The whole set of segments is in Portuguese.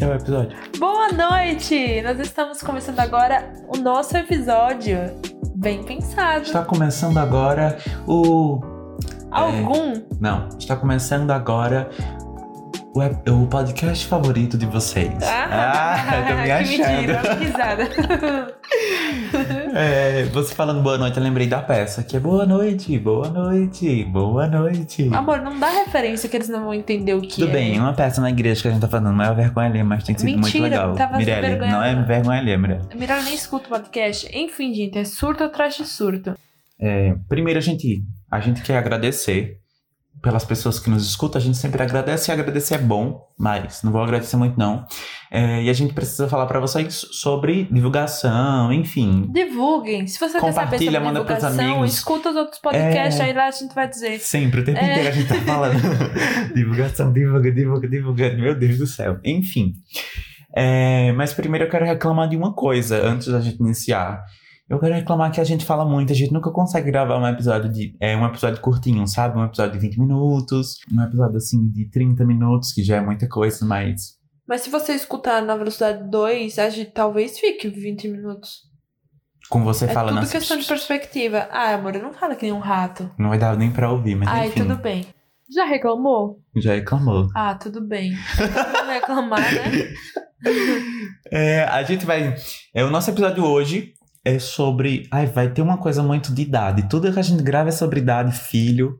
Iniciar o episódio. Boa noite! Nós estamos começando agora o nosso episódio. Bem pensado. Está começando agora o. Algum? Não, está começando agora o, o podcast favorito de vocês. Ah, eu tô me que achando. mentira, que risada. É, você falando boa noite, eu lembrei da peça, que é boa noite, boa noite, boa noite. Amor, não dá referência que eles não vão entender o que Tudo é. bem, uma peça na igreja que a gente tá falando, não é vergonha alheia, mas tem sido muito Mentira, legal. tava Mirelle, vergonha, não é vergonha alheia, Mirelle. Melhor nem escuta o podcast. Enfim, gente, é surto atrás de surto. É, primeiro a gente, a gente quer agradecer pelas pessoas que nos escutam, a gente sempre agradece e agradecer é bom, mas não vou agradecer muito não. É, e a gente precisa falar pra vocês sobre divulgação, enfim. Divulguem. Se você quer saber sobre manda pros divulgação, amigos. escuta os outros podcasts, É. aí lá a gente vai dizer. Sempre, o tempo É. inteiro a gente tá falando. divulgação, divulga, divulga, divulga. Meu Deus do céu. Enfim. É, mas primeiro eu quero reclamar de uma coisa antes da gente iniciar. Eu quero reclamar que a gente fala muito, a gente nunca consegue gravar um episódio de. É um episódio curtinho, sabe? Um episódio de 20 minutos, um episódio assim de 30 minutos, que já é muita coisa, mas. Mas se você escutar na velocidade 2, a gente talvez fique 20 minutos. Com você É falando tudo assim. questão de perspectiva. Ah, amor, eu não falo que nem um rato. Não vai dar nem pra ouvir, mas Ai, enfim. tudo bem. Já reclamou? Já reclamou. Ah, tudo bem. Não reclamar, né? É, a gente vai. É, o nosso episódio hoje é sobre. Ai, vai ter uma coisa muito de idade. Tudo que a gente grava é sobre idade, filho.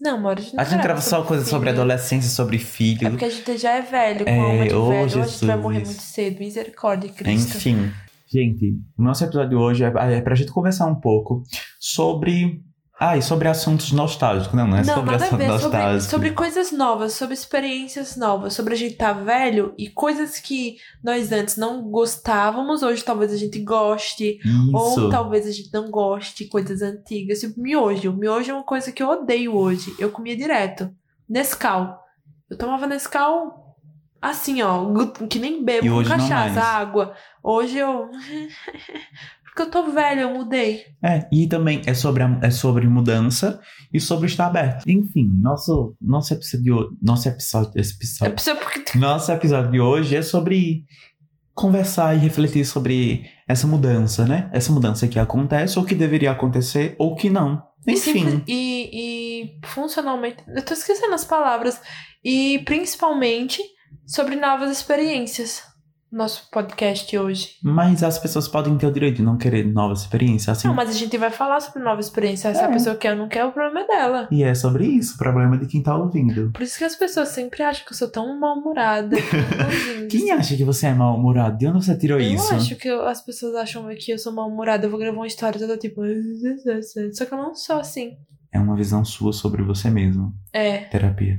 Não, amor, a gente não A gente grava só coisa sobre filho. adolescência, sobre filho. É porque a gente já é velho, com É, alma de ô, velho. Ou a gente vai Jesus. morrer muito cedo. Misericórdia, Cristo. Enfim. Gente, o nosso episódio de hoje é, é pra gente conversar um pouco sobre. Ah, e sobre assuntos nostálgicos. Não, não é Não, sobre assuntos ver. Sobre, nostálgicos. sobre coisas novas, sobre experiências novas, sobre a gente tá velho e coisas que nós antes não gostávamos, hoje talvez a gente goste. Ou Isso. talvez a gente não goste coisas antigas. Tipo, miojo. Miojo é uma coisa que eu odeio hoje. Eu comia direto. Nescau. Eu tomava Nescau assim, ó. Que nem bebo com cachaça, água. Hoje eu. Porque eu tô velha, eu mudei. É, e também é sobre, a- é sobre mudança e sobre estar aberto. Enfim, nosso, nosso episódio. Nosso episódio. Esse É episódio porque. Nosso episódio de hoje é sobre conversar e refletir sobre essa mudança, né? Essa mudança que acontece, ou que deveria acontecer, ou que não. E, Enfim. simples- e, e funcionalmente. Eu tô esquecendo as palavras. E principalmente sobre novas experiências. Nosso podcast hoje. Mas as pessoas podem ter o direito de não querer novas experiências, assim. Não, mas a gente vai falar sobre nova experiência. Se a É. pessoa quer ou não quer, o problema é dela. E é sobre isso, o problema de quem tá ouvindo. Por isso que as pessoas sempre acham que eu sou tão mal-humorada. Quem acha que você é mal-humorado? De onde você tirou Eu isso? acho que eu- as pessoas acham que eu sou mal-humorada. Eu vou gravar uma história toda tipo. Só que eu não sou assim. É uma visão sua sobre você mesmo. É. Terapia.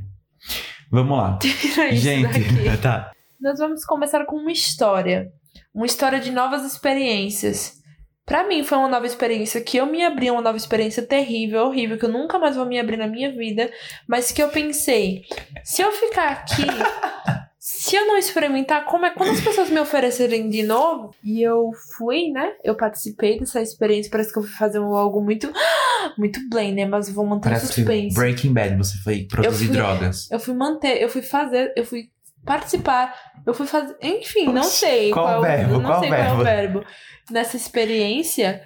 Vamos lá. Tira isso Gente, daqui. tá. Nós vamos começar com uma história. Uma história de novas experiências. Pra mim foi uma nova experiência que eu me abri, uma nova experiência terrível, horrível, que eu nunca mais vou me abrir na minha vida, mas que eu pensei, se eu ficar aqui, se eu não experimentar, como é quando as pessoas me oferecerem de novo, e eu fui, né? Eu participei dessa experiência, parece que eu fui fazer algo muito muito blame, né? Mas eu vou manter Parece que suspense. Breaking Bad, você foi produzir fui- drogas. Eu fui manter, eu fui fazer, eu fui participar, eu fui fazer. Enfim, não sei Qual qual, verbo? não Qual sei qual é o verbo? verbo nessa experiência.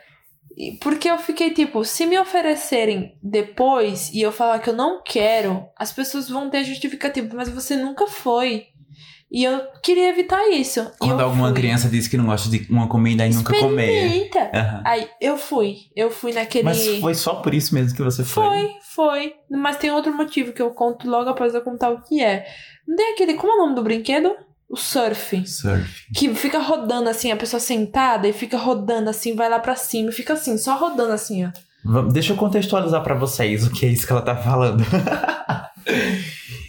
Porque eu fiquei tipo, se me oferecerem depois e eu falar que eu não quero, as pessoas vão ter justificativa, mas você nunca foi. E eu queria evitar isso. Quando alguma fui. criança diz que não gosta de uma comida e nunca comer. Aham. Aí eu fui, eu fui naquele. Mas foi só por isso mesmo que você foi? Foi, foi. Mas tem outro motivo que eu conto logo após eu contar o que é. Não tem aquele. Como é o nome do brinquedo? O surf. Surf. Que fica rodando assim, a pessoa sentada e fica rodando assim, vai lá pra cima e fica assim, só rodando assim, ó. Deixa eu contextualizar pra vocês o que é isso que ela tá falando.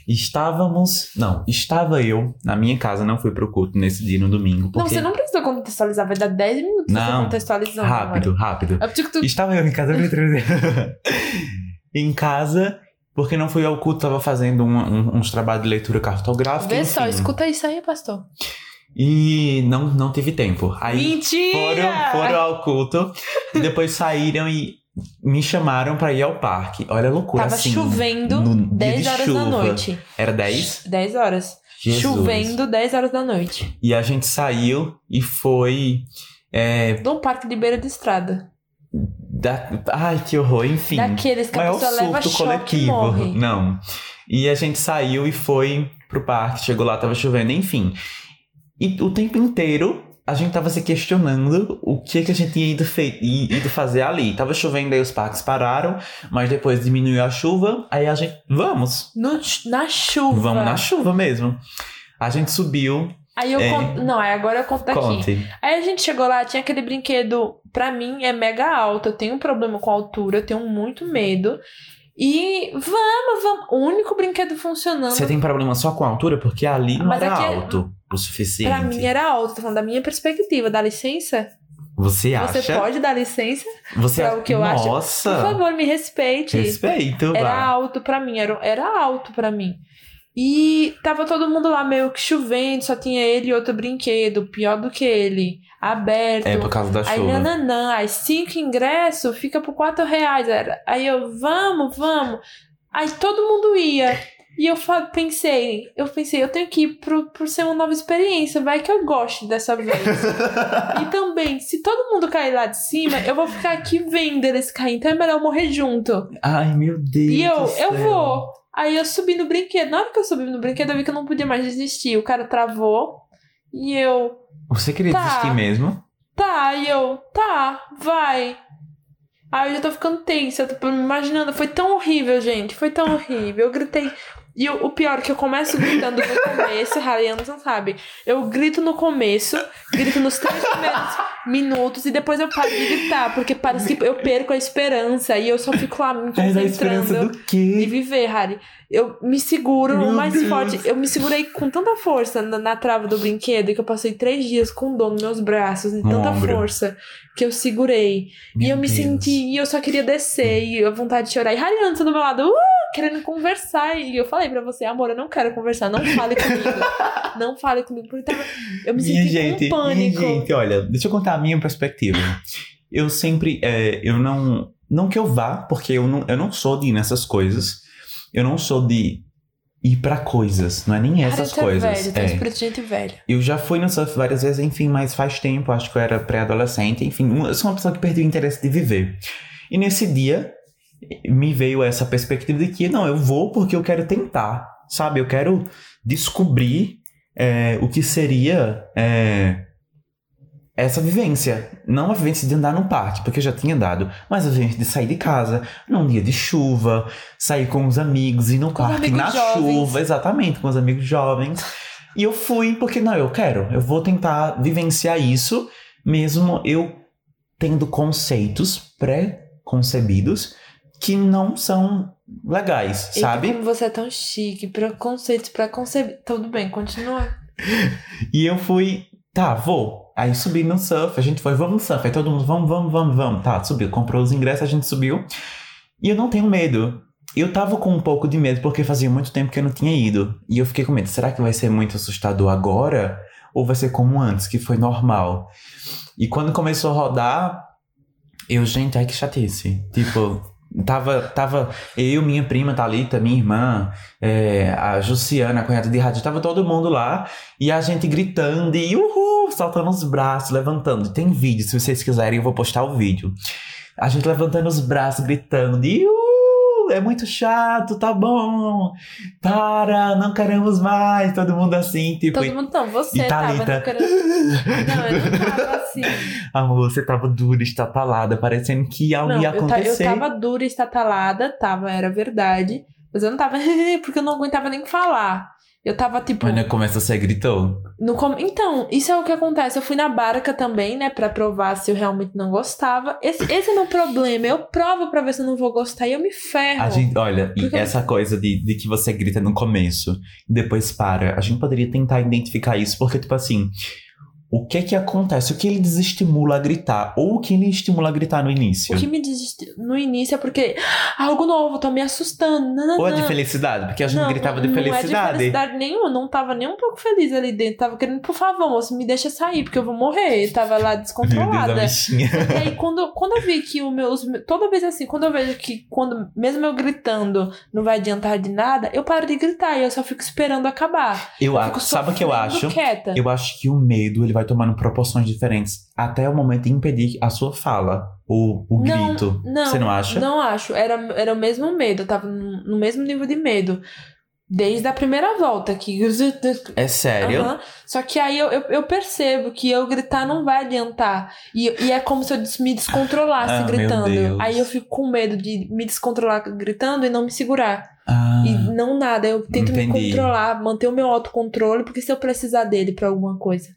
Estávamos. Não, estava eu na minha casa, não fui pro culto nesse dia no domingo. Não, Porque... você não precisa contextualizar, vai dar 10 minutos Não. contextualizando. Rápido, rápido. agora. É porque tu... Estava eu em casa. em casa, porque não fui ao culto, tava fazendo um- um- uns trabalhos de leitura cartográfica. Vê só, enfim. escuta isso aí, pastor. E não, não tive tempo. Aí Mentira! foram, foram ao culto e depois saíram e me chamaram pra ir ao parque. Olha a loucura Tava assim. chovendo no dia 10 de horas chuva. da noite. Era 10? 10 horas. Jesus. Chovendo 10 horas da noite. E a gente saiu e foi. É, Num parque de beira de estrada. da... Ai, que horror, enfim. Daqueles que a pessoa leva choque e coletivo. morre. Não. E a gente saiu e foi pro parque, chegou lá, tava chovendo, enfim. E o tempo inteiro a gente tava se questionando o que que a gente tinha ido, ido fazer ali. Tava chovendo, aí os parques pararam, mas depois diminuiu a chuva, aí a gente, vamos, No- na chuva. vamos na chuva mesmo. A gente subiu, Aí eu É. conto. Não, aí agora eu conto daqui. conte. Aí a gente chegou lá, tinha aquele brinquedo, pra mim é mega alto. Eu tenho um problema com altura, eu tenho muito medo. E vamos, vamos. O único brinquedo funcionando. Você tem problema só com a altura? Porque ali não Mas era aqui é- alto o suficiente. Pra mim era alto, tô falando da minha perspectiva. Dá licença? Você acha? Você pode dar licença? Você pra acha- o que eu acho? Nossa! Por favor, me respeite. Respeito, Era vá. alto pra mim, era, era alto pra mim. E tava todo mundo lá meio que chovendo, só tinha ele e outro brinquedo, pior do que ele, aberto. É por causa da Aí, chuva. nananã, aí cinco ingressos fica por quatro reais. Aí eu, vamos, vamos. Aí todo mundo ia. E eu pensei, eu pensei, eu tenho que ir pro, por ser uma nova experiência, vai que eu goste dessa vez. e também, se todo mundo cair lá de cima, eu vou ficar aqui vendo eles cair, então é melhor eu morrer junto. Ai, meu Deus. E eu, eu vou. Aí eu subi no brinquedo. Na hora que eu subi no brinquedo, eu vi que eu não podia mais desistir. O cara travou. E eu, Você queria Tá. desistir mesmo? tá. E eu, tá, vai. Aí eu já tô ficando tensa. Eu tô me imaginando. Foi tão horrível, gente. Foi tão horrível. Eu gritei. E o, o pior é que eu começo gritando no começo, Harry Anderson sabe. Eu grito no começo, grito nos três primeiros minutos e depois eu paro de gritar, porque parece que eu perco a esperança e eu só fico lá me concentrando quê? viver, Harry. Eu me seguro Meu mais Deus. forte. Eu me segurei com tanta força na, na trava do brinquedo que eu passei três dias com dor nos meus braços, No tanta ombro. força que eu segurei. e Meu eu me Deus. senti, e eu só queria descer, e a vontade de chorar. E Harry Anderson do meu lado, uh, querendo conversar. E eu falei pra você, amor, eu não quero conversar, não fale comigo. não fale comigo, porque tava, eu me Minha senti gente, com pânico. minha gente, olha, deixa eu contar a minha perspectiva. Eu sempre, é, eu não, não que eu vá, porque eu não, eu não sou de ir nessas coisas. Eu não sou de ir pra coisas, não é nem essas tu é coisas. velho, é. espírito de gente velha. Eu já fui no surf várias vezes, enfim, mas faz tempo, acho que eu era pré-adolescente, enfim, eu sou uma pessoa que perdeu o interesse de viver. E nesse dia, me veio essa perspectiva de que, não, eu vou porque eu quero tentar, sabe? Eu quero descobrir é, o que seria é, essa vivência. Não a vivência de andar no parque, porque eu já tinha dado, mas a vivência de sair de casa num dia de chuva, sair com os amigos, ir no parque na jovens. chuva, exatamente, com os amigos jovens. E eu fui porque, não, eu quero, eu vou tentar vivenciar isso, mesmo eu tendo conceitos pré-concebidos que não são legais, Eita, sabe? como você é tão chique, preconceitos, preconcebidos. Tudo bem, continua. E eu fui, tá, vou. Aí subi no surf, a gente foi, vamos no surf. Aí todo mundo, vamos, vamos, vamos, vamos. Tá, subiu, comprou os ingressos, a gente subiu. E eu não tenho medo. Eu tava com um pouco de medo porque fazia muito tempo que eu não tinha ido. E eu fiquei com medo, será que vai ser muito assustador agora? Ou vai ser como antes, que foi normal? E quando começou a rodar, eu, gente, ai que chatice. Tipo, tava, tava eu, minha prima Thalita, minha irmã, é, a Jussiana, a cunhada de rádio, tava todo mundo lá. E a gente gritando e uhul, saltando os braços, levantando. Tem vídeo, se vocês quiserem, eu vou postar o vídeo. A gente levantando os braços, gritando, e uhul, é muito chato, tá bom. Para, não queremos mais. Todo mundo assim, tipo. Todo mundo não, você e tava não querendo. Não, eu não tava assim. Amor, você tava dura, estapalada, parecendo que algo Não, ia eu, ta- eu acontecer. tava dura e estatalada, tava, era verdade. Mas eu não tava, porque eu não aguentava nem falar. Eu tava tipo. Quando começa você gritou. No com... Então, isso é o que acontece. Eu fui na barca também, né, Pra provar se eu realmente não gostava. Esse, esse é meu problema. Eu provo pra ver se eu não vou gostar e eu me ferro. A gente, olha, e Porque- essa coisa de, de que você grita no começo e depois para, a gente poderia tentar identificar isso, porque, tipo assim, o que que acontece? O que ele desestimula a gritar? Ou o que ele estimula a gritar no início? O que me diz no início é porque "Ah, algo novo, tô me assustando. Não, não, Ou é de felicidade? Porque a gente Não, gritava de Não é de felicidade. felicidade nenhuma, não tava nem um pouco feliz ali dentro. Tava querendo, por favor, moço, me deixa sair, porque eu vou morrer. Tava lá Deus, descontrolada. bichinha. E aí, quando, quando eu vi que o meu. os Toda vez assim, quando eu vejo que, quando, mesmo eu gritando, não vai adiantar de nada, eu paro de gritar e eu só fico esperando acabar. Eu fico acho, sabe o que eu acho? Quieta. Eu acho que o medo ele vai tomando proporções diferentes até o momento de impedir a sua fala, o, o Não, grito. Não, Você não acha? Não acho. Era, era o mesmo medo. Eu tava no, mesmo nível de medo. Desde a primeira volta. Que... É sério? Aham. Só que aí eu, eu, eu percebo que eu gritar não vai adiantar. E, e é como se eu me descontrolasse Ah, gritando. Aí eu fico com medo de me descontrolar gritando e não me segurar. Ah, E não nada. Eu tento me entendi. controlar, manter o meu autocontrole, porque se eu precisar dele pra alguma coisa.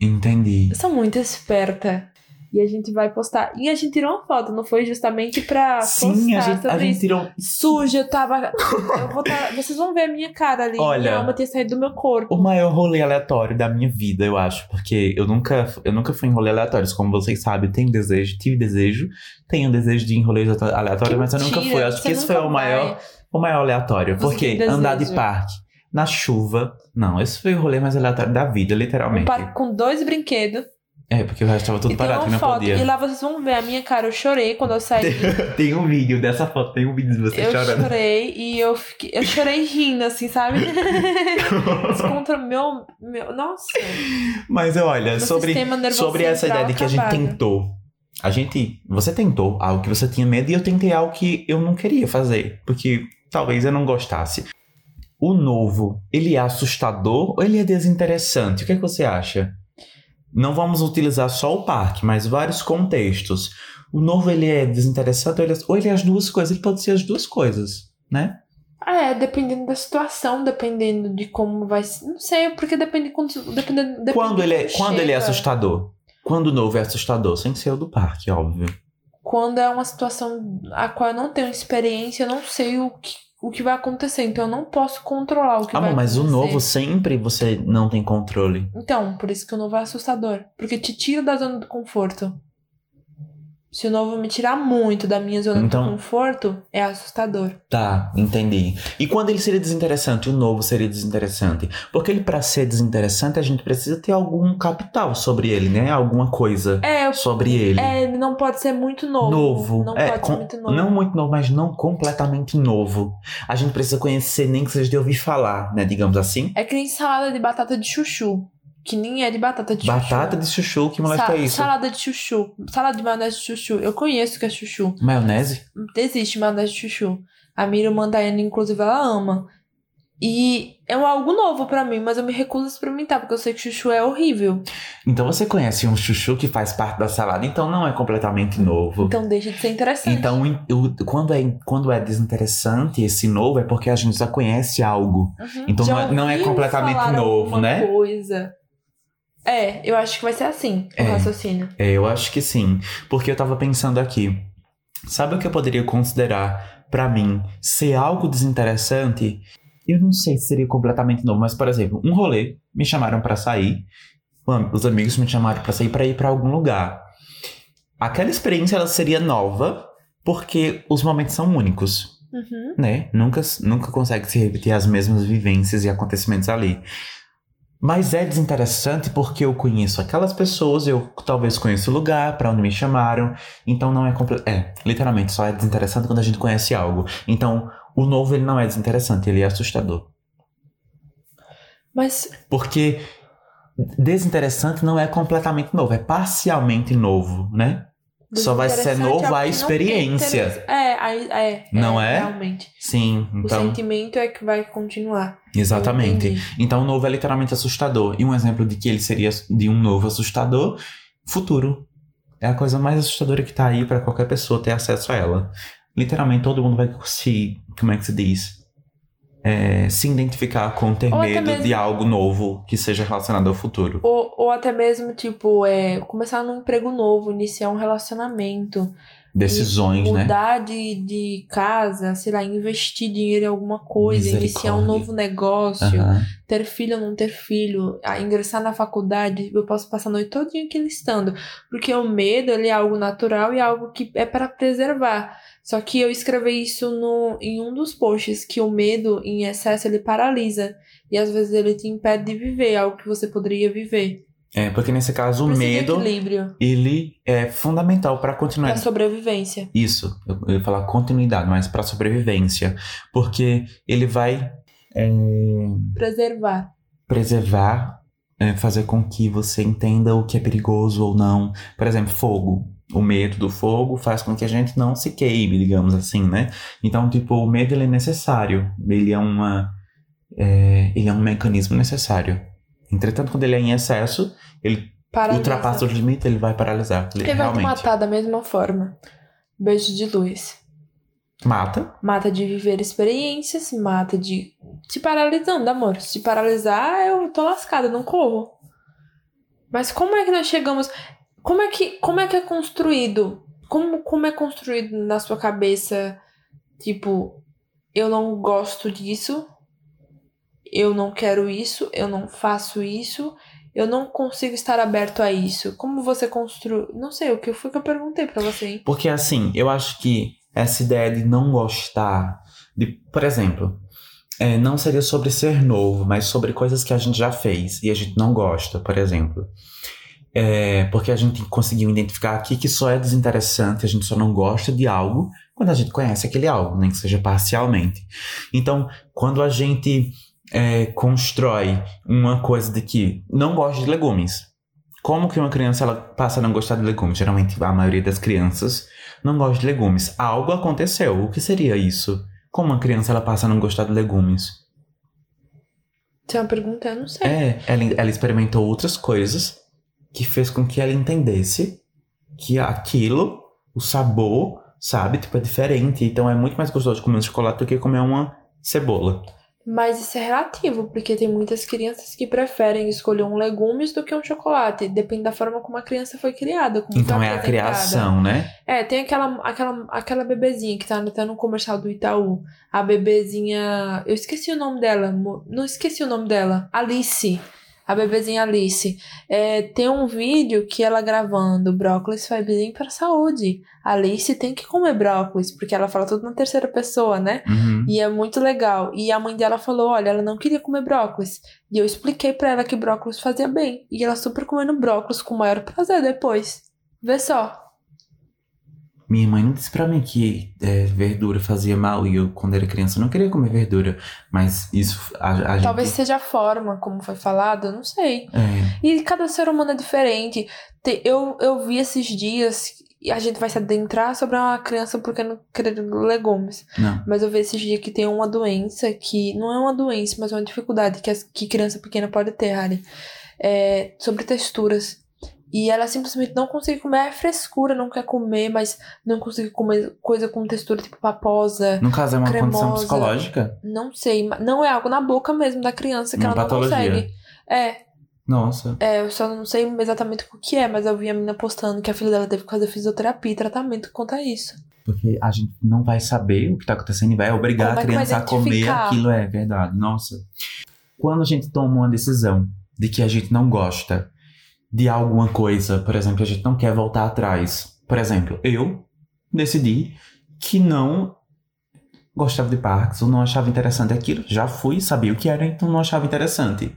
Entendi. Eu sou muito esperta. E a gente vai postar. E a gente tirou uma foto, não foi justamente pra Sim, a gente, a gente tirou. Suja, eu tava. Eu vou tá- Vocês vão ver a minha cara ali. Olha, minha alma ter saído do meu corpo. O maior rolê aleatório da minha vida, eu acho. Porque eu nunca, eu nunca fui em rolê aleatórios. Como vocês sabem, tenho desejo, tive desejo. Tenho desejo de ir em rolês aleatórios, mas eu nunca fui. Acho você que esse foi o maior, o maior aleatório. Você Porque andar de parque na chuva. Não, esse foi o rolê mais aleatório da vida, Um literalmente. parque com dois brinquedos. É, porque o resto tava tudo e tem parado, que uma não foto. podia. E lá vocês vão ver a minha cara. Eu chorei quando eu saí. Tem um vídeo dessa foto, tem um vídeo de você eu chorando. chorei e eu fiquei. Eu chorei rindo, assim, sabe? Contra meu, meu. Nossa. Mas olha, sobre, sobre essa ideia de que a gente acabado. tentou. A gente. Você tentou algo que você tinha medo e eu tentei algo que eu não queria fazer. Porque talvez eu não gostasse. O novo, ele é assustador ou ele é desinteressante? O que, é que você acha? Não vamos utilizar só o parque, mas vários contextos. O novo, ele é desinteressante ou ele é, ou ele é as duas coisas? Ele pode ser as duas coisas, né? Ah, é, dependendo da situação, dependendo de como vai ser. Não sei, porque depende quando. Dependendo, depende Quando ele, é, quando ele é assustador? Quando o novo é assustador? Sem ser o do parque, óbvio. Quando é uma situação a qual eu não tenho experiência, eu não sei o que, o que vai acontecer. Então eu não posso controlar o que vai Amor, mas o acontecer. novo sempre você não tem controle. Então, por isso que o novo é assustador. Porque te tira da zona do conforto. Se o novo me tirar muito da minha zona Então- do conforto, é assustador. Tá, entendi. E quando ele seria desinteressante, o novo seria desinteressante? Porque ele, pra ser desinteressante, a gente precisa ter algum capital sobre ele, né? Alguma coisa É, sobre ele. é ele não pode ser muito novo. Novo. Não É, pode com- ser muito novo. Não muito novo, mas não completamente novo. A gente precisa conhecer, nem que seja de ouvir falar, né? Digamos assim. É que nem salada de batata de chuchu. Que nem é de batata de Batata chuchu. de chuchu, que molesta Sa- isso? Salada de chuchu. Salada de maionese de chuchu. Eu conheço que é chuchu. Maionese? Existe maionese de chuchu. A Miriam Mandaiana, inclusive, ela ama. E é algo novo pra mim, mas eu me recuso a experimentar, porque eu sei que chuchu é horrível. Então você conhece um chuchu que faz parte da salada, então não é completamente novo. Então deixa de ser interessante. Então, quando, é, quando é desinteressante esse novo, é porque a gente já conhece algo. Uhum. então Já não é- não é completamente novo, né? Coisa. É, eu acho que vai ser assim o É. raciocínio. É, eu acho que sim. Porque eu tava pensando aqui. Sabe o que eu poderia considerar, pra mim, ser algo desinteressante? Eu não sei se seria completamente novo, mas, por exemplo, um rolê, me chamaram pra sair. Os amigos me chamaram pra sair pra ir pra algum lugar. Aquela experiência ela seria nova, porque os momentos são únicos. Uhum. né? Nunca, nunca consegue se repetir as mesmas vivências e acontecimentos ali. Mas é desinteressante porque eu conheço aquelas pessoas, eu talvez conheço o lugar para onde me chamaram, então não é completo. É, literalmente, só é desinteressante quando a gente conhece algo. Então, o novo ele não é desinteressante, ele é assustador. Mas Porque desinteressante não é completamente novo, é parcialmente novo, né? Só vai ser novo é o a tem experiência. É, aí- é, Não é? Realmente. Sim, O então. sentimento é que vai continuar. Exatamente. Então, o novo é literalmente assustador. E um exemplo de que ele seria de um novo assustador, futuro. É a coisa mais assustadora que tá aí pra qualquer pessoa ter acesso a ela. Literalmente, todo mundo vai se. Como é que se diz? É, se identificar com ter Ou medo mesmo- de algo novo que seja relacionado ao futuro. Ou, ou até mesmo, tipo, é, começar num emprego novo, iniciar um relacionamento. Decisões, e né? mudar de, de casa, sei lá, investir dinheiro em alguma coisa, iniciar um novo negócio, Aham. ter filho ou não ter filho, ingressar na faculdade, eu posso passar a noite todinha aqui listando. Porque o medo, ele é algo natural e algo que é para preservar. Só que eu escrevi isso no, em um dos posts, que o medo em excesso, ele paralisa. E às vezes ele te impede de viver algo que você poderia viver. É, porque nesse caso o medo, equilíbrio ele é fundamental para continuar. para sobrevivência. Isso, eu eu ia falar continuidade, mas para sobrevivência. Porque ele vai é, Preservar. preservar, é, fazer com que você entenda o que é perigoso ou não. Por exemplo, fogo. O medo do fogo faz com que a gente não se queime, digamos assim, né? Então, tipo, o medo ele é necessário. Ele é uma, é, ele é um mecanismo necessário. Entretanto, quando ele é em excesso, ele Paralisa. ultrapassa o limite, ele vai paralisar. Ele Ele vai te matar da mesma forma. Beijo de luz. mata. Mata de viver experiências, mata de te paralisando, amor. Se paralisar, eu tô lascada, não corro. Mas como é que nós chegamos. Como é que, como é, que é construído? Como, como é construído na sua cabeça? Tipo, eu não gosto disso, eu não quero isso, eu não faço isso, eu não consigo estar aberto a isso. Como você construi. Não sei, o que foi que eu perguntei pra você, hein? Porque assim, eu acho que essa ideia de não gostar, de, por exemplo, é, não seria sobre ser novo, mas sobre coisas que a gente já fez e a gente não gosta, por exemplo. É, porque a gente conseguiu identificar aqui que só é desinteressante, a gente só não gosta de algo quando a gente conhece aquele algo, nem que seja parcialmente. Então, quando a gente é, constrói uma coisa de que não gosta de legumes, como que uma criança ela passa a não gostar de legumes? Geralmente a maioria das crianças não gosta de legumes. Algo aconteceu. O que seria isso? Como uma criança ela passa a não gostar de legumes? Se é uma pergunta, eu não sei. É, ela, ela experimentou outras coisas que fez com que ela entendesse que aquilo, o sabor, sabe, tipo, é diferente. Então é muito mais gostoso comer um chocolate do que comer uma cebola. Mas isso é relativo, porque tem muitas crianças que preferem escolher um legumes do que um chocolate. Depende da forma como a criança foi criada. Então é a criação, né? É, tem aquela, aquela, aquela bebezinha que tá até no comercial do Itaú. A bebezinha. Eu esqueci o nome dela. Não esqueci o nome dela. Alice. A bebezinha Alice. É, tem um vídeo que ela gravando brócolis faz bem pra saúde. Alice tem que comer brócolis, porque ela fala tudo na terceira pessoa, né? Uhum. E é muito legal. E a mãe dela falou: olha, ela não queria comer brócolis. E eu expliquei pra ela que brócolis fazia bem. E ela super comendo brócolis com o maior prazer depois. Vê só. Minha mãe não disse pra mim que é, verdura fazia mal e eu, quando era criança, não queria comer verdura. Mas isso, a, a Talvez gente... seja a forma como foi falado, eu não sei. É, E cada ser humano é diferente. Te- Eu, eu vi esses dias, e a gente vai se adentrar sobre uma criança porque não querer legumes. não. Mas eu vi esses dias que tem uma doença que não é uma doença, mas é uma dificuldade que, as, que criança pequena pode ter, Harry. É, sobre texturas. E ela simplesmente não consegue comer, é frescura, não quer comer, mas não consegue comer coisa com textura tipo paposa. No caso, é uma condição Cremosa. psicológica? Não sei, não é algo na boca mesmo da criança que Uma ela não patologia. consegue. É, Nossa. é, eu só não sei exatamente o que é, mas eu vi a menina postando que a filha dela teve que fazer fisioterapia e tratamento contra isso. Porque a gente não vai saber o que tá acontecendo e vai obrigar Como a é vai criança a comer aquilo, é verdade. Nossa. Quando a gente toma uma decisão de que a gente não gosta de alguma coisa, por exemplo, a gente não quer voltar atrás. Por exemplo, eu decidi que não gostava de parques, ou não achava interessante aquilo. Já fui, sabia o que era, então não achava interessante.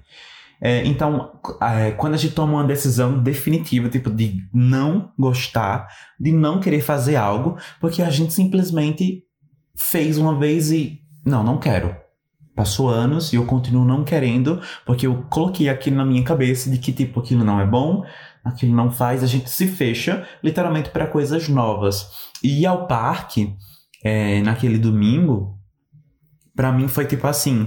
É, então, é, quando a gente toma uma decisão definitiva, tipo, de não gostar, de não querer fazer algo, porque a gente simplesmente fez uma vez e. Não, não quero. Passou anos e eu continuo não querendo, porque eu coloquei aquilo na minha cabeça de que, tipo, aquilo não é bom, aquilo não faz, a gente se fecha literalmente para coisas novas. E ao parque, é, naquele domingo, para mim foi tipo assim: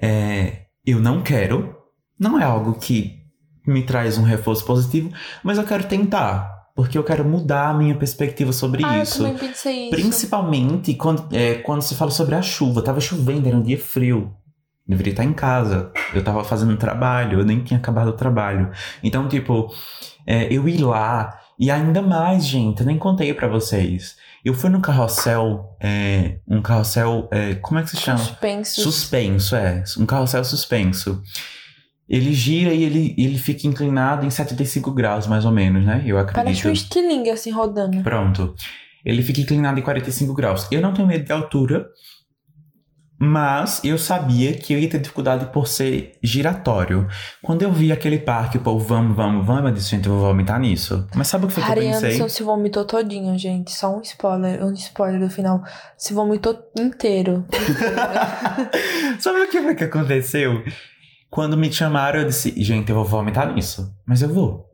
é, eu não quero, não é algo que me traz um reforço positivo, mas eu quero tentar. Porque eu quero mudar a minha perspectiva sobre ah, isso. eu também pensei isso. Principalmente quando, é, quando se fala sobre a chuva. Tava chovendo, era um dia frio. Deveria estar em casa. Eu tava fazendo trabalho, eu nem tinha acabado o trabalho. Então, tipo, é, eu ir lá E ainda mais, gente, eu nem contei pra vocês. Eu fui no carrossel, é, um carrossel, é, como é que se chama? Suspenso. Suspenso, é. Um carrossel suspenso. Ele gira e ele, ele fica inclinado em 75 graus, mais ou menos, né? Eu acredito. Parece um estilingue assim rodando. Pronto. Ele fica inclinado em 45 graus. Eu não tenho medo de altura, mas eu sabia que eu ia ter dificuldade por ser giratório. Quando eu vi aquele parque, o povo, vamos, vamos, vamos, eu disse, gente, eu vou vomitar nisso. Mas sabe o que foi que eu Harry pensei? Anderson se vomitou todinho, gente. Só um spoiler, um spoiler do final. Se vomitou inteiro. Sabe o que foi que aconteceu? Quando me chamaram, eu disse, gente, eu vou vomitar nisso. Mas eu vou.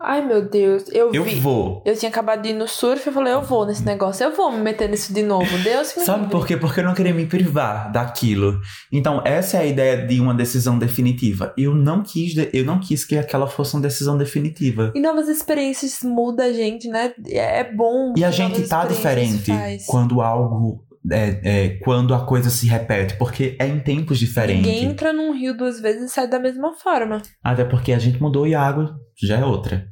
Ai, meu Deus. Eu, Eu vi. vou. Eu tinha acabado de ir no surf e falei, eu vou nesse negócio. Eu vou me meter nisso de novo. Deus que me Sabe por quê? Porque eu não queria me privar daquilo. Então, essa é a ideia de uma decisão definitiva. Eu não quis, eu não quis que aquela fosse uma decisão definitiva. E novas experiências mudam a gente, né? É bom. E a gente tá diferente faz. quando algo. É, é, quando a coisa se repete, porque é em tempos diferentes. Ninguém entra num rio duas vezes e sai da mesma forma. Até porque a gente mudou e a água já é outra.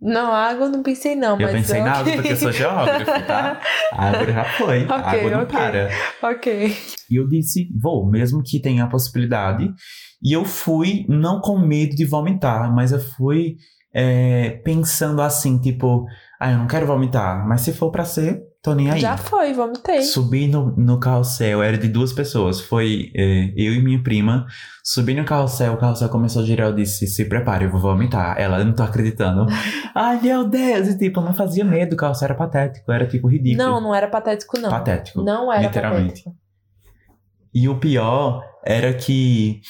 Não, água eu não pensei não, eu mas pensei na água porque eu sou geógrafo, tá? A água já foi. a Ok, água não ok. para. ok. E eu disse, vou, mesmo que tenha a possibilidade. E eu fui não com medo de vomitar, mas eu fui é, pensando assim, tipo, ah, eu não quero vomitar, mas se for pra ser, tô nem aí. Já foi, vomitei. Subi no, no carrossel, era de duas pessoas, foi é, eu e minha prima. Subi no carrossel, o carrossel começou a girar, eu disse, se prepare, eu vou vomitar. Ela, eu não tô acreditando. Ai, meu Deus! E tipo, não fazia medo, o carrossel era patético, era tipo ridículo. Não, não era patético, não. Patético. Não era literalmente. patético. E o pior era que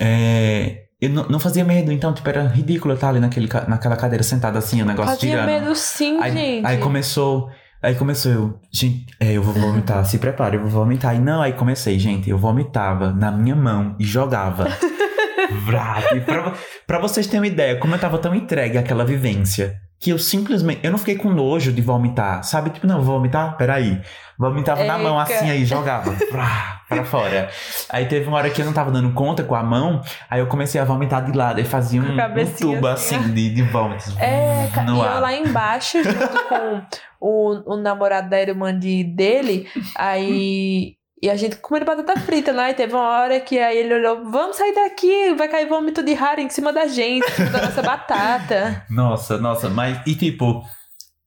é, eu não, não fazia medo, então, tipo, era ridículo eu estar ali naquele, naquela cadeira sentada assim, o negócio Fazia girando. medo sim, Aí, gente. aí começou. Aí começou eu, gente, é, eu vou vomitar, se prepare, eu vou vomitar. E não, aí comecei, gente, eu vomitava na minha mão e jogava. Vrá, e pra, pra vocês terem uma ideia, como eu tava tão entregue àquela vivência, que eu simplesmente, eu não fiquei com nojo de vomitar, sabe? Tipo, não, vou vomitar? Peraí. Vomitava na mão assim, aí jogava, vrá, pra fora. Aí teve uma hora que eu não tava dando conta com a mão, aí eu comecei a vomitar de lado, aí fazia um, um tubo assim, assim, de, de vômitos. É, no e eu ar. lá embaixo, junto com o, o namorado da irmã de, dele, aí. E a gente comendo batata frita, né? E teve uma hora que aí ele olhou: vamos sair daqui, vai cair vômito de Harry em cima da gente, em cima da nossa batata. Nossa, nossa, mas e tipo,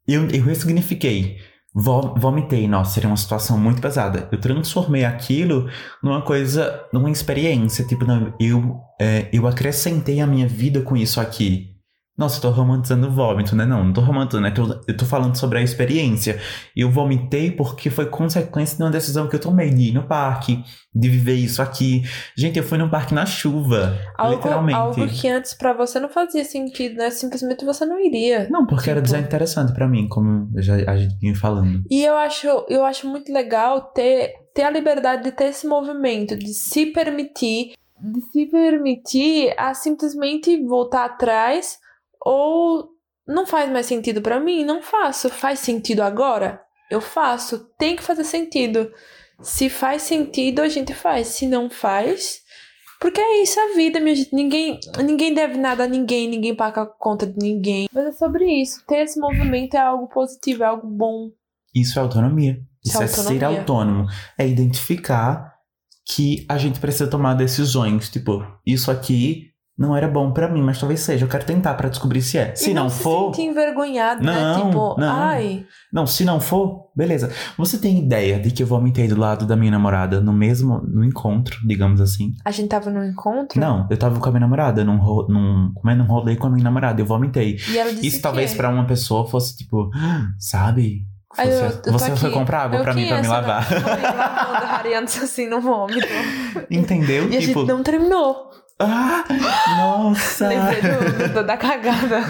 eu, eu ressignifiquei. Vo- vomitei, nossa, seria uma situação muito pesada. Eu transformei aquilo numa coisa, numa experiência. Tipo, não, eu, é, eu acrescentei a minha vida com isso aqui. Nossa, eu tô romantizando o vômito, né? Não, não tô romantizando, né? Tô- Eu tô falando sobre a experiência. Eu vomitei porque foi consequência de uma decisão que eu tomei de ir no parque, de viver isso aqui. Gente, eu fui no parque na chuva, Algo, literalmente. algo que antes pra você não fazia sentido, né? Simplesmente você não iria. Não, porque era Tipo- desinteressante pra mim, como eu já, a gente vinha falando. E eu acho, eu acho muito legal ter, ter a liberdade de ter esse movimento, de se permitir, de se permitir a simplesmente voltar atrás ou não faz mais sentido pra mim, não faço. Faz sentido agora? Eu faço. Tem que fazer sentido. Se faz sentido, a gente faz. Se não faz, porque é isso a vida, minha gente. Ninguém, ninguém deve nada a ninguém, ninguém paga conta de ninguém. Mas é sobre isso. Ter esse movimento é algo positivo, é algo bom. Isso é autonomia. Isso é é ser autonomia. autônomo. É identificar que a gente precisa tomar decisões. Tipo, isso aqui não era bom pra mim, mas talvez seja. Eu quero tentar pra descobrir se é. Se e não, não for. se sentir envergonhado, né? Não, Tipo, não. ai, Não, se não for, beleza. Você tem ideia de que eu vomitei do lado da minha namorada no mesmo. no encontro, digamos assim? a gente tava num encontro Não, eu tava com a minha namorada, num, num, como é, num rolê com a minha namorada, eu vomitei. e ela disse Isso talvez é. pra uma pessoa fosse tipo, "Ah, sabe? Eu- Você, eu tô você foi comprar água Eu pra mim pra me lavar. Foi lavando, rareando assim no vômito. Entendeu? E a tipo, gente não terminou. Ah, nossa. Lembrei do, do- da cagada.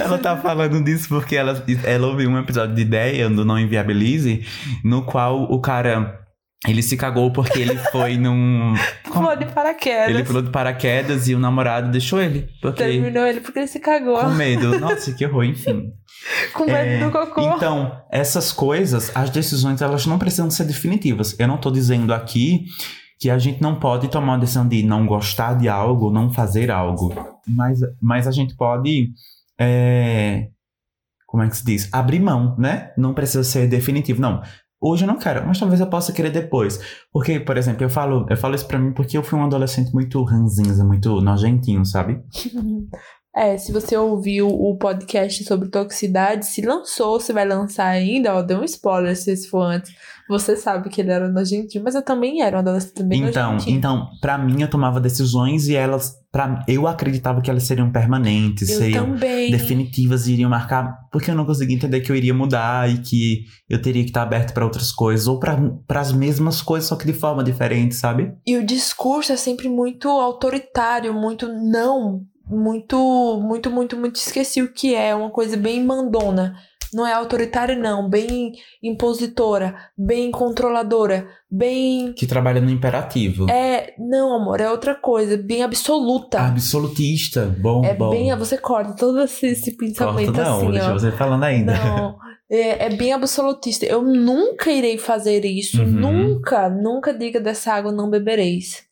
Ela tá falando disso porque ela, ela ouviu um episódio de ideia do Não Inviabilize, no qual o cara. Ele se cagou porque ele foi num. Pulou de paraquedas. Ele pulou de paraquedas e o namorado deixou ele. Porque. Terminou ele porque ele se cagou. Com medo. Nossa, que horror, enfim. Com medo É, do cocô. Então, essas coisas, as decisões, elas não precisam ser definitivas. Eu não tô dizendo aqui que a gente não pode tomar uma decisão de não gostar de algo, não fazer algo. Mas, mas a gente pode. é, como é que se diz? Abrir mão, né? Não precisa ser definitivo. Não. Hoje eu não quero, mas talvez eu possa querer depois. Porque, por exemplo, eu falo, eu falo isso pra mim porque eu fui um adolescente muito ranzinza, muito nojentinho, sabe? É, se você ouviu o podcast sobre toxicidade, se lançou, se vai lançar ainda, ó, deu um spoiler se esse for antes. Você sabe que ele era nojentinho, mas eu também era um adolescente bem Então, nojentinho. então, para mim eu tomava decisões e elas, para eu acreditava que elas seriam permanentes, eu seriam também. definitivas e iriam marcar, porque eu não conseguia entender que eu iria mudar e que eu teria que estar aberto para outras coisas ou para as mesmas coisas, só que de forma diferente, sabe? E o discurso é sempre muito autoritário, muito não, muito, muito, muito, muito esqueci o que é, uma coisa bem mandona. Não é autoritária, não, bem impositora, bem controladora, bem. Que trabalha no imperativo. É, não, amor, é outra coisa, bem absoluta. Absolutista, bom, é bom. bem. Você corta todo esse, esse pensamento Corta não, assim, deixa ó. você falando ainda. Não, é, é bem absolutista. Eu nunca irei fazer isso. Uhum. Nunca, nunca diga dessa água não bebereis.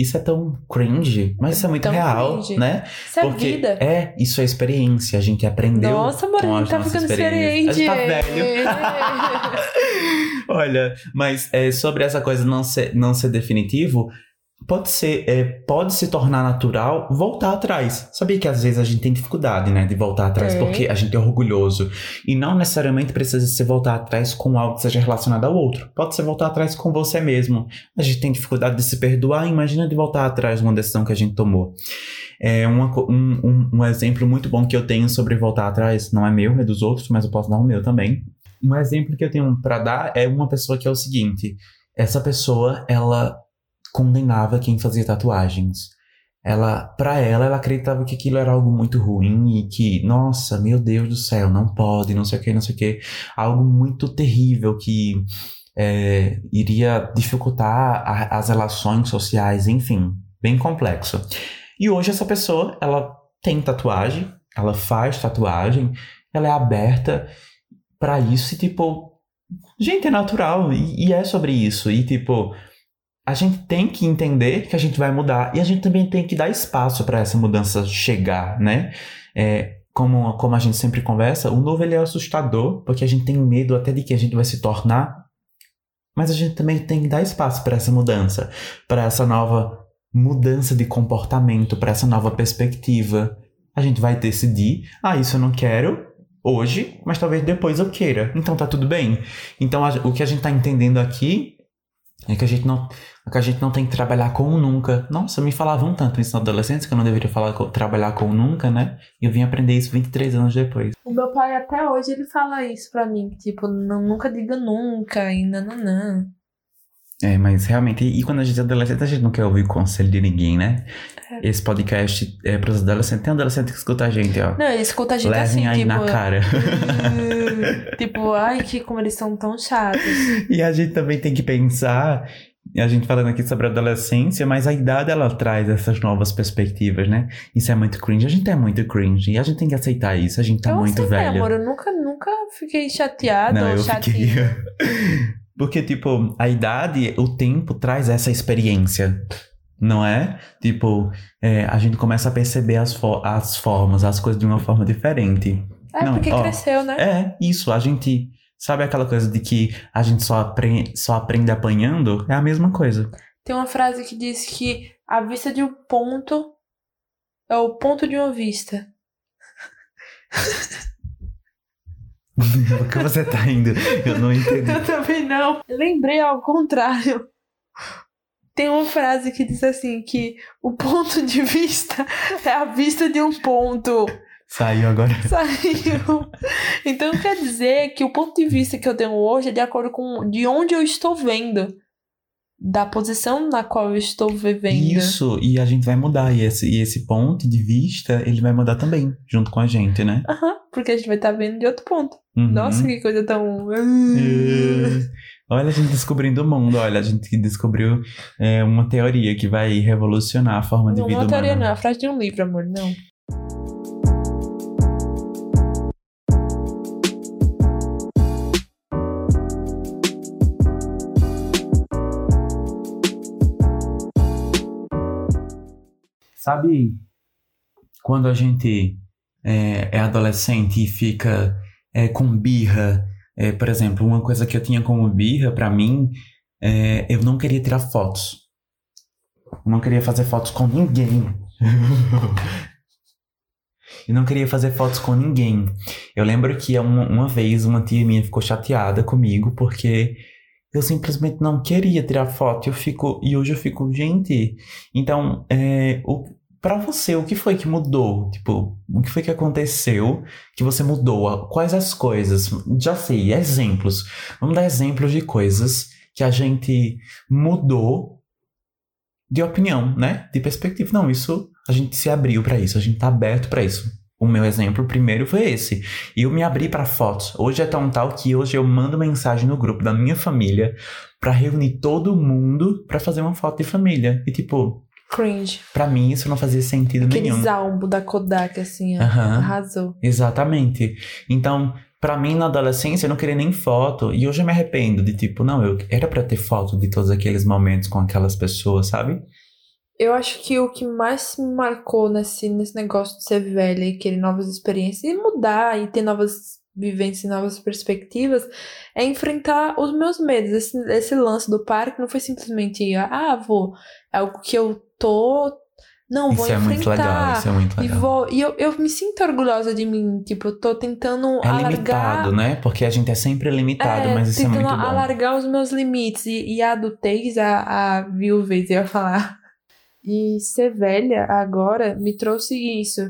Isso é tão cringe, mas isso é muito tão real, cringe. né? Isso é Porque vida. é, isso é experiência, a gente aprendeu. Nossa, gente tá ficando experiente. A gente tá velho. Olha, mas é, sobre essa coisa não ser, não ser definitivo, pode ser, é, pode se tornar natural voltar atrás. Sabia que às vezes a gente tem dificuldade, né, de voltar atrás, Tem. porque a gente é orgulhoso. E não necessariamente precisa se voltar atrás com algo que seja relacionado ao outro. Pode ser voltar atrás com você mesmo. A gente tem dificuldade de se perdoar, imagina de voltar atrás de uma decisão que a gente tomou. É uma um, um, um exemplo muito bom que eu tenho sobre voltar atrás, não é meu, é dos outros, mas eu posso dar o meu também. Um exemplo que eu tenho pra dar é uma pessoa que é o seguinte: essa pessoa, ela condenava quem fazia tatuagens. Ela, para ela, ela acreditava que aquilo era algo muito ruim e que, nossa, meu Deus do céu, não pode, não sei o que, não sei o que, algo muito terrível que é, iria dificultar a- as relações sociais, enfim, bem complexo. E hoje essa pessoa, ela tem tatuagem, ela faz tatuagem, ela é aberta pra isso e tipo, gente, é natural e, e é sobre isso e tipo, a gente tem que entender que a gente vai mudar e a gente também tem que dar espaço pra essa mudança chegar, né? É, como, como a gente sempre conversa, o novo ele é assustador porque a gente tem medo até de que a gente vai se tornar, mas a gente também tem que dar espaço pra essa mudança, pra essa nova mudança de comportamento, pra essa nova perspectiva. A gente vai decidir, ah, isso eu não quero hoje, mas talvez depois eu queira. Então tá tudo bem. Então a- o que a gente tá entendendo aqui é que a gente não, é que a gente não tem que trabalhar com o nunca. Nossa, me falavam tanto isso na adolescência que eu não deveria falar com- trabalhar com o nunca, né? E eu vim aprender isso 23 anos depois. O meu pai até hoje ele fala isso pra mim, tipo, não, nunca diga nunca e nananã. É, mas realmente, e quando a gente é adolescente, a gente não quer ouvir conselho de ninguém, né? Esse podcast é pros adolescentes. Tem adolescente que escuta a gente, ó. Não, escuta a gente Levem assim, aí tipo. na cara. Tipo, ai, que como eles são tão chatos. E a gente também tem que pensar, a gente falando aqui sobre a adolescência, mas a idade ela traz essas novas perspectivas, né? Isso é muito cringe. A gente é muito cringe e a gente tem que aceitar isso. A gente tá eu muito velho. amor, eu nunca, nunca fiquei chateada Não, ou fiquei. Porque, tipo, a idade, o tempo traz essa experiência. Não é? Tipo, é, a gente começa a perceber as, fo- as formas, as coisas de uma forma diferente. É, Não, porque ó, cresceu, né? É, isso. A gente. Sabe aquela coisa de que a gente só aprende, só aprende apanhando? É a mesma coisa. Tem uma frase que diz que a vista de um ponto é o ponto de uma vista. Por que você tá indo? Eu não entendi. Eu também não. Lembrei ao contrário. Tem uma frase que diz assim que o ponto de vista é a vista de um ponto. Saiu agora. Saiu. Então quer dizer que o ponto de vista que eu tenho hoje é de acordo com de onde eu estou vendo. Da posição na qual eu estou vivendo. Isso, e a gente vai mudar. E esse, e esse ponto de vista, ele vai mudar também, junto com a gente, né? Aham, porque a gente vai estar vendo de outro ponto. Uhum. Nossa, que coisa tão. É. Olha a gente descobrindo o mundo, olha, a gente descobriu é, uma teoria que vai revolucionar a forma de Não, vida uma teoria não, é a frase de um livro, amor, não. Sabe quando a gente é, é adolescente e fica é, com birra? É, por exemplo, uma coisa que eu tinha como birra para mim, é, eu não queria tirar fotos. Eu não queria fazer fotos com ninguém. e não queria fazer fotos com ninguém. Eu lembro que uma, uma vez uma tia minha ficou chateada comigo porque eu simplesmente não queria tirar foto. Eu fico e hoje eu fico gente. Então, é, o, para você, o que foi que mudou? Tipo, o que foi que aconteceu que você mudou? Quais as coisas? Já sei, exemplos. Vamos dar exemplos de coisas que a gente mudou de opinião, né? De perspectiva. Não, isso a gente se abriu para isso, a gente tá aberto para isso. O meu exemplo primeiro foi esse. E eu me abri para fotos. Hoje é tão tal que hoje eu mando mensagem no grupo da minha família para reunir todo mundo para fazer uma foto de família. E tipo, Cringe. Pra mim isso não fazia sentido Aqueles nenhum. álbum da Kodak, assim. Aham. Arrasou. Exatamente. Então, pra mim na adolescência eu não queria nem foto e hoje eu me arrependo de tipo, não, eu era pra ter foto de todos aqueles momentos com aquelas pessoas, sabe? Eu acho que o que mais me marcou nesse, nesse negócio de ser velha e querer novas experiências e mudar e ter novas vivências e novas perspectivas é enfrentar os meus medos. Esse, esse lance do parque não foi simplesmente, ah, vou, é algo que eu tô. Não, vou isso é enfrentar. muito legal, isso é muito E, legal. vou, e eu, eu me sinto orgulhosa de mim. Tipo, eu tô tentando É alargar. limitado, né? Porque a gente é sempre limitado, É, mas isso é muito bom. alargar os meus limites. E, e a adultez, a, a viuvez, eu ia falar. E ser velha agora me trouxe isso.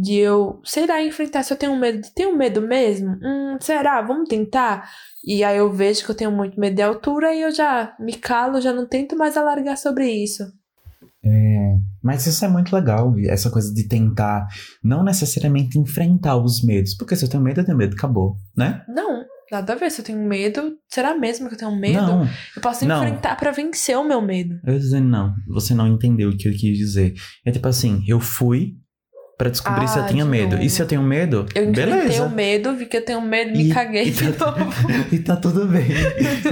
De eu, sei lá, enfrentar se eu tenho medo. Tenho medo mesmo? Hum, será? Vamos tentar? E aí eu vejo que eu tenho muito medo de altura e eu já me calo, já não tento mais alargar sobre isso. Mas isso é muito legal, essa coisa de tentar não necessariamente enfrentar os medos. Porque se eu tenho medo, eu tenho medo, acabou, né? Não, nada a ver. Se eu tenho medo, será mesmo que eu tenho medo? Não, Eu posso Não. enfrentar pra vencer o meu medo. eu ia dizendo não, você não entendeu o que eu quis dizer. É tipo assim, eu fui pra descobrir se eu Ah, tinha de medo. E novo. se eu tenho medo, Eu beleza. o medo, vi que eu tenho medo, me E- caguei e de tá- novo. e tá tudo bem.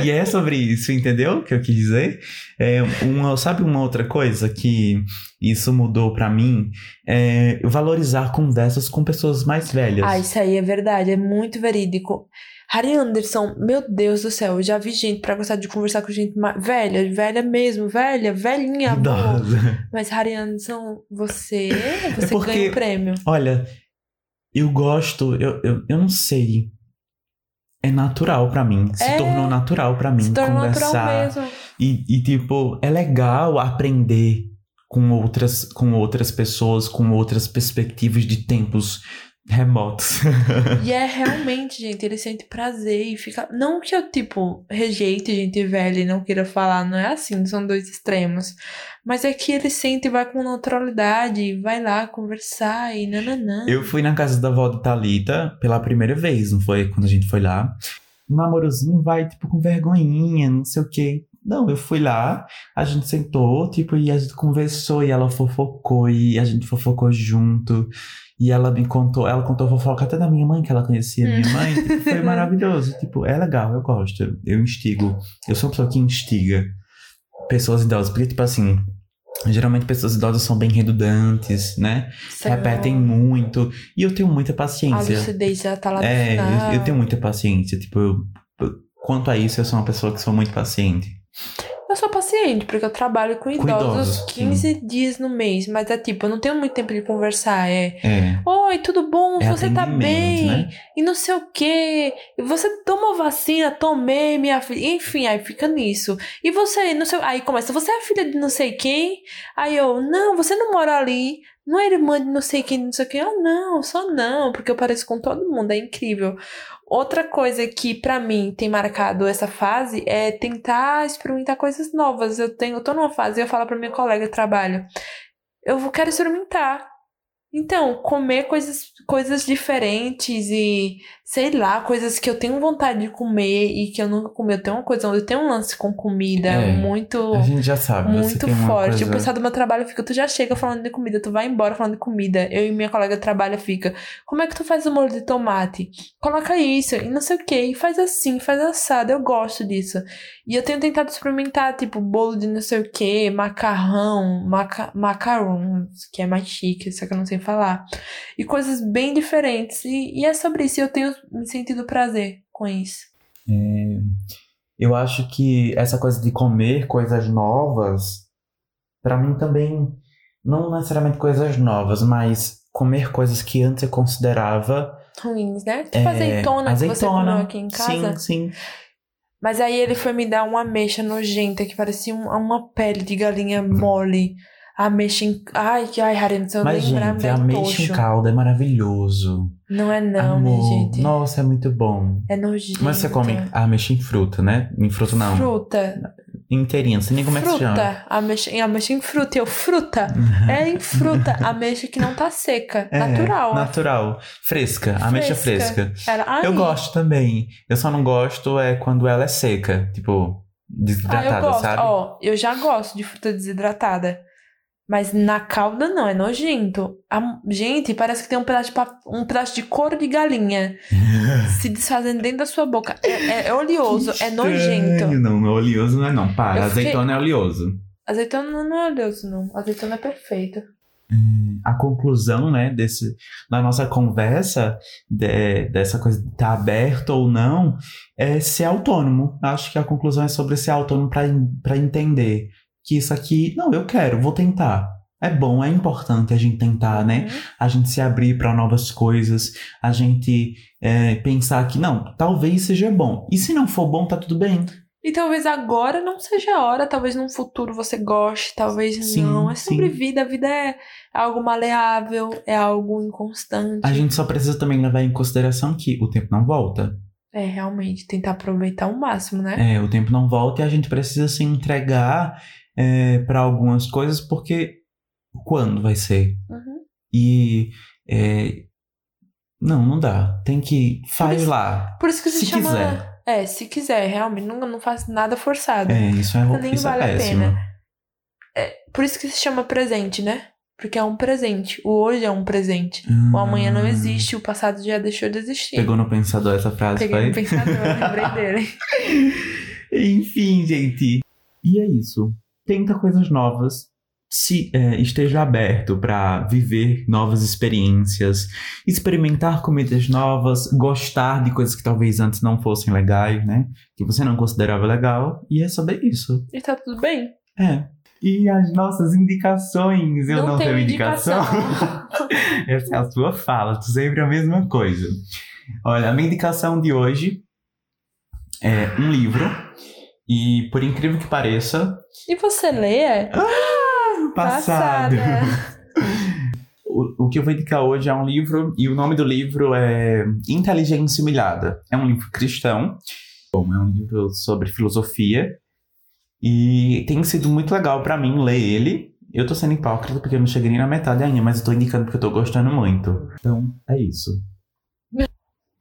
E é sobre isso, entendeu? O que eu quis dizer? É uma, sabe uma outra coisa que isso mudou pra mim? É valorizar conversas com pessoas mais velhas. Ah, isso aí é verdade, é muito verídico. Harry Anderson, meu Deus do céu, eu já vi gente pra gostar de conversar com gente mais velha, velha mesmo, velha, velhinha. Mas Harry Anderson, você, você É porque- ganha o prêmio. Olha, eu gosto, eu, eu, eu não sei. É natural pra mim. Se É, tornou natural pra mim Se conversar. mesmo. E, e, tipo, é legal aprender com outras, com outras pessoas, com outras perspectivas de tempos remotos. E é realmente, gente, ele sente prazer e fica. Não que eu, tipo, rejeite gente velha e não queira falar, não é assim, são dois extremos. Mas é que ele sente e vai com naturalidade, vai lá conversar e nananã. Eu fui na casa da avó de Thalita pela primeira vez, não foi? Quando a gente foi lá. O namorozinho vai, tipo, com vergonhinha, não sei o quê. Não, eu fui lá, a gente sentou, tipo, e a gente conversou, e ela fofocou, e a gente fofocou junto. E ela me contou, ela contou fofoca até da minha mãe, que ela conhecia minha mãe. tipo, foi maravilhoso. Tipo, é legal, eu gosto. Eu, instigo. Eu sou uma pessoa que instiga pessoas idosas. Porque, tipo assim, geralmente pessoas idosas são bem redundantes, né? Lá, repetem muito. E eu tenho muita A paciência. lucidez já tá lá no É, eu, eu tenho muita paciência. Tipo, eu- quanto a isso, eu sou uma pessoa que sou muito paciente. Eu sou paciente, porque eu trabalho com Com idosos idosos, 15 dias no mês. Mas é tipo, eu não tenho muito tempo de conversar. É. É. Oi, tudo bom? É você tá bem? né? E não sei o quê. Você tomou vacina? Tomei, minha filha. Enfim, aí fica nisso. E você, não sei. Aí começa, você é filha de não sei quem? Aí eu, não, você não mora ali. Não é irmã de não sei quem, não sei quem. Ah, não, só não, porque eu pareço com todo mundo, é incrível. Outra coisa que pra mim tem marcado essa fase é tentar experimentar coisas novas. Eu tenho, eu tô numa fase e eu falo pra minha colega de trabalho, eu quero experimentar. Então, comer coisas, coisas diferentes e, sei lá, coisas que eu tenho vontade de comer e que eu nunca comi. Eu tenho uma coisa, eu tenho um lance com comida É, muito, A gente já sabe. muito forte. Coisa... O pessoal do meu trabalho fica, tu já chega falando de comida, tu vai embora falando de comida. Eu e minha colega de trabalho fica, como é que tu faz o molho de tomate? Coloca isso e não sei o que, e faz assim, faz assado. Eu gosto disso. E eu tenho tentado experimentar, tipo, bolo de não sei o que, macarrão, maca macarons, que é mais chique, só que eu não sei falar. E coisas bem diferentes. E, e é sobre isso. E eu tenho me sentido prazer com isso. Eu acho que essa coisa de comer coisas novas, pra mim também, não necessariamente coisas novas, mas comer coisas que antes eu considerava. Ruins, né? Tipo é, azeitona, que você azeitona. comeu aqui em casa. Sim, sim. Mas aí ele foi me dar uma ameixa nojenta que parecia um- uma pele de galinha mole. Ameixa em. Ai, que ai, Harina, se eu Mas, lembrar, gente, me a dá um ameixa em calda é maravilhoso. Não é não, Amor, minha gente. Nossa, é muito bom. É nojento. Mas você come a ameixa em fruta, né? Em fruta não. Fruta. Inteirinha, não sei nem como é que se chama. fruta. Ameixa, em ameixa em fruta. Eu, fruta. É em fruta. Ameixa que não tá seca. É, natural. Natural. Fresca. Ameixa fresca. Ela, ai, Eu gosto também. Eu só não gosto é quando ela é seca. Tipo, Ah, desidratada, eu gosto. sabe? Ó, eu já gosto de fruta desidratada. Mas na calda não, é nojento. A- gente, parece que tem um pedaço de, pap- um pedaço de couro de galinha se desfazendo dentro da sua boca. É, é- é oleoso, é nojento. Não, não, oleoso não é não. Para, Eu fiquei- azeitona é oleoso. Azeitona não é oleoso, não. Azeitona é perfeito. A conclusão, né, desse, da nossa conversa, de- dessa coisa de estar aberto ou não, é ser autônomo. Acho que a conclusão é sobre ser autônomo para entender que isso aqui, não, eu quero, vou tentar. É bom, é importante a gente tentar, né? Uhum. a gente se abrir para novas coisas, a gente é, pensar que não, talvez seja bom. E se não for bom, tá tudo bem. E talvez agora não seja a hora, talvez num futuro você goste, talvez Sim, não. É sobre sim. vida, a vida é algo maleável, é algo inconstante. A gente só precisa também levar em consideração que o tempo não volta. É, realmente, tentar aproveitar o máximo, né? É, o tempo não volta e a gente precisa se entregar é, para algumas coisas, porque quando vai ser? Uhum. E é, não, não dá. Tem que faz isso- lá. Por isso que se, Se chama. quiser. É, se quiser, realmente, não, não faz nada forçado. É, isso é, Nem isso vale a é péssimo. pena. Por isso que se chama presente, né? Porque é um presente. O hoje é um presente. O amanhã não Hum, existe, o passado já deixou de existir. Pegou no pensador essa frase, Peguei foi? no pensador, lembrei dele. Enfim, gente. E é isso. Tenta coisas novas. Se é, esteja aberto para viver novas experiências, experimentar comidas novas, gostar de coisas que talvez antes não fossem legais, né? Que você não considerava legal. E é sobre isso. E tá tudo bem. É. E as nossas indicações. Eu não, tenho tenho indicação. Essa é a sua fala, tu sempre a mesma coisa. Olha, a minha indicação de hoje é um livro. E por incrível que pareça, e você lê? é? passado. O, o que eu vou indicar hoje é um livro, e o nome do livro é Inteligência Humilhada. É um livro cristão. Bom, é um livro sobre filosofia. E tem sido muito legal pra mim ler ele. Eu tô sendo hipócrita porque eu não cheguei nem na metade ainda, mas eu tô indicando porque eu tô gostando muito. Então, é isso.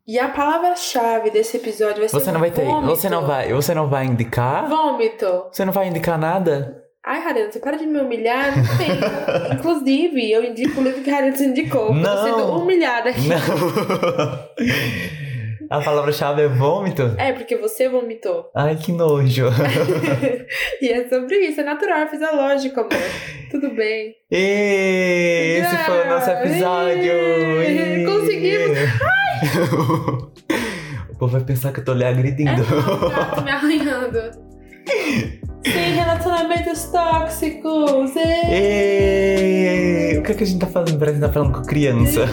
E a palavra-chave desse episódio vai ser Você não vai ter. vômito. Você não vai. Você não vai indicar? Vômito. Você não vai indicar nada? Ai, Harina, você para de me humilhar? Não tem. Inclusive, eu indico o livro que a Harina indicou. Eu Tô Não. sendo humilhada aqui. Não. A palavra-chave é vômito? É, porque você vomitou. Ai, que nojo. e é sobre isso, é natural, é fisiológico, amor. Tudo bem. E esse foi o nosso episódio. E- conseguimos. O povo vai pensar que eu tô lhe agredindo. É não, gato me arranhando. Sem relacionamentos tóxicos. ê. E... O que, é que a gente tá fazendo? Parece que tá falando com criança.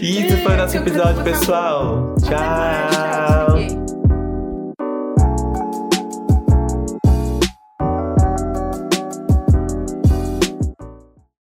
E esse foi o nosso episódio, pessoal. Mais. Tchau.